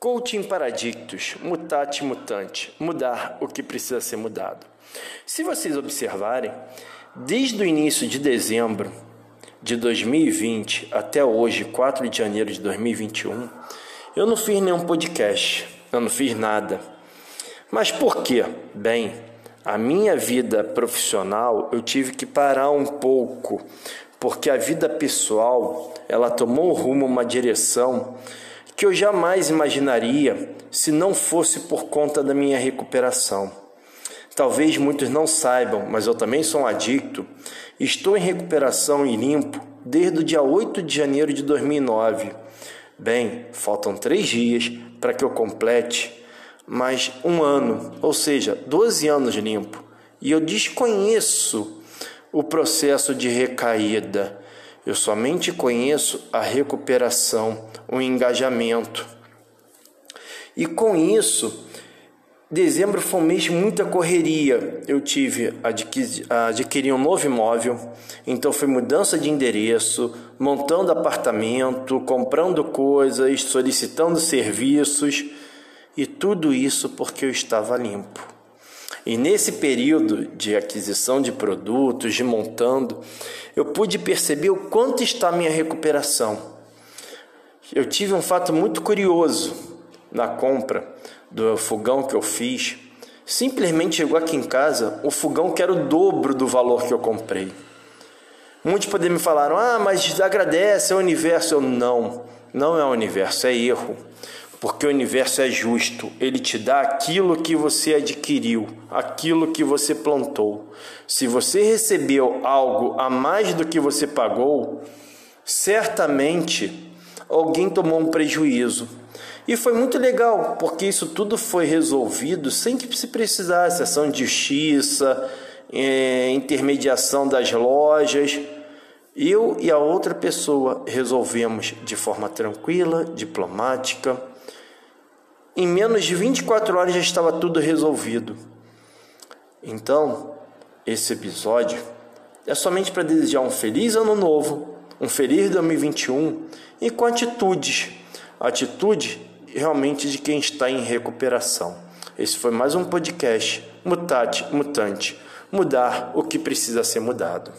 Coaching Paradictus, Mutate Mutante, mudar o que precisa ser mudado. Se vocês observarem, desde o início de dezembro de 2020 até hoje, 4 de janeiro de 2021, eu não fiz nenhum podcast, eu não fiz nada. Mas por quê? Bem, a minha vida profissional eu tive que parar um pouco, porque a vida pessoal ela tomou rumo, uma direção que eu jamais imaginaria se não fosse por conta da minha recuperação. Talvez muitos não saibam, mas eu também sou um adicto. Estou em recuperação e limpo desde o dia 8 de janeiro de 2009. Bem, faltam três dias para que eu complete mais um ano, ou seja, 12 anos limpo. E eu desconheço o processo de recaída. Eu somente conheço a recuperação, o engajamento. E com isso, dezembro foi um mês de muita correria. Eu tive adquiri, adquirir um novo imóvel, então foi mudança de endereço, montando apartamento, comprando coisas, solicitando serviços e tudo isso porque eu estava limpo. E nesse período de aquisição de produtos, de montando, eu pude perceber o quanto está a minha recuperação. Eu tive um fato muito curioso na compra do fogão que eu fiz. Simplesmente chegou aqui em casa o fogão que era o dobro do valor que eu comprei. Muitos podem me falar, ah, mas agradece, é o universo. Eu, não, não é o universo, é erro porque o universo é justo, ele te dá aquilo que você adquiriu, aquilo que você plantou. Se você recebeu algo a mais do que você pagou, certamente alguém tomou um prejuízo. E foi muito legal, porque isso tudo foi resolvido sem que se precisasse ação de justiça, é, intermediação das lojas. Eu e a outra pessoa resolvemos de forma tranquila, diplomática em menos de 24 horas já estava tudo resolvido. Então, esse episódio é somente para desejar um feliz ano novo, um feliz 2021 e com atitudes, atitude realmente de quem está em recuperação. Esse foi mais um podcast Mutate Mutante, mudar o que precisa ser mudado.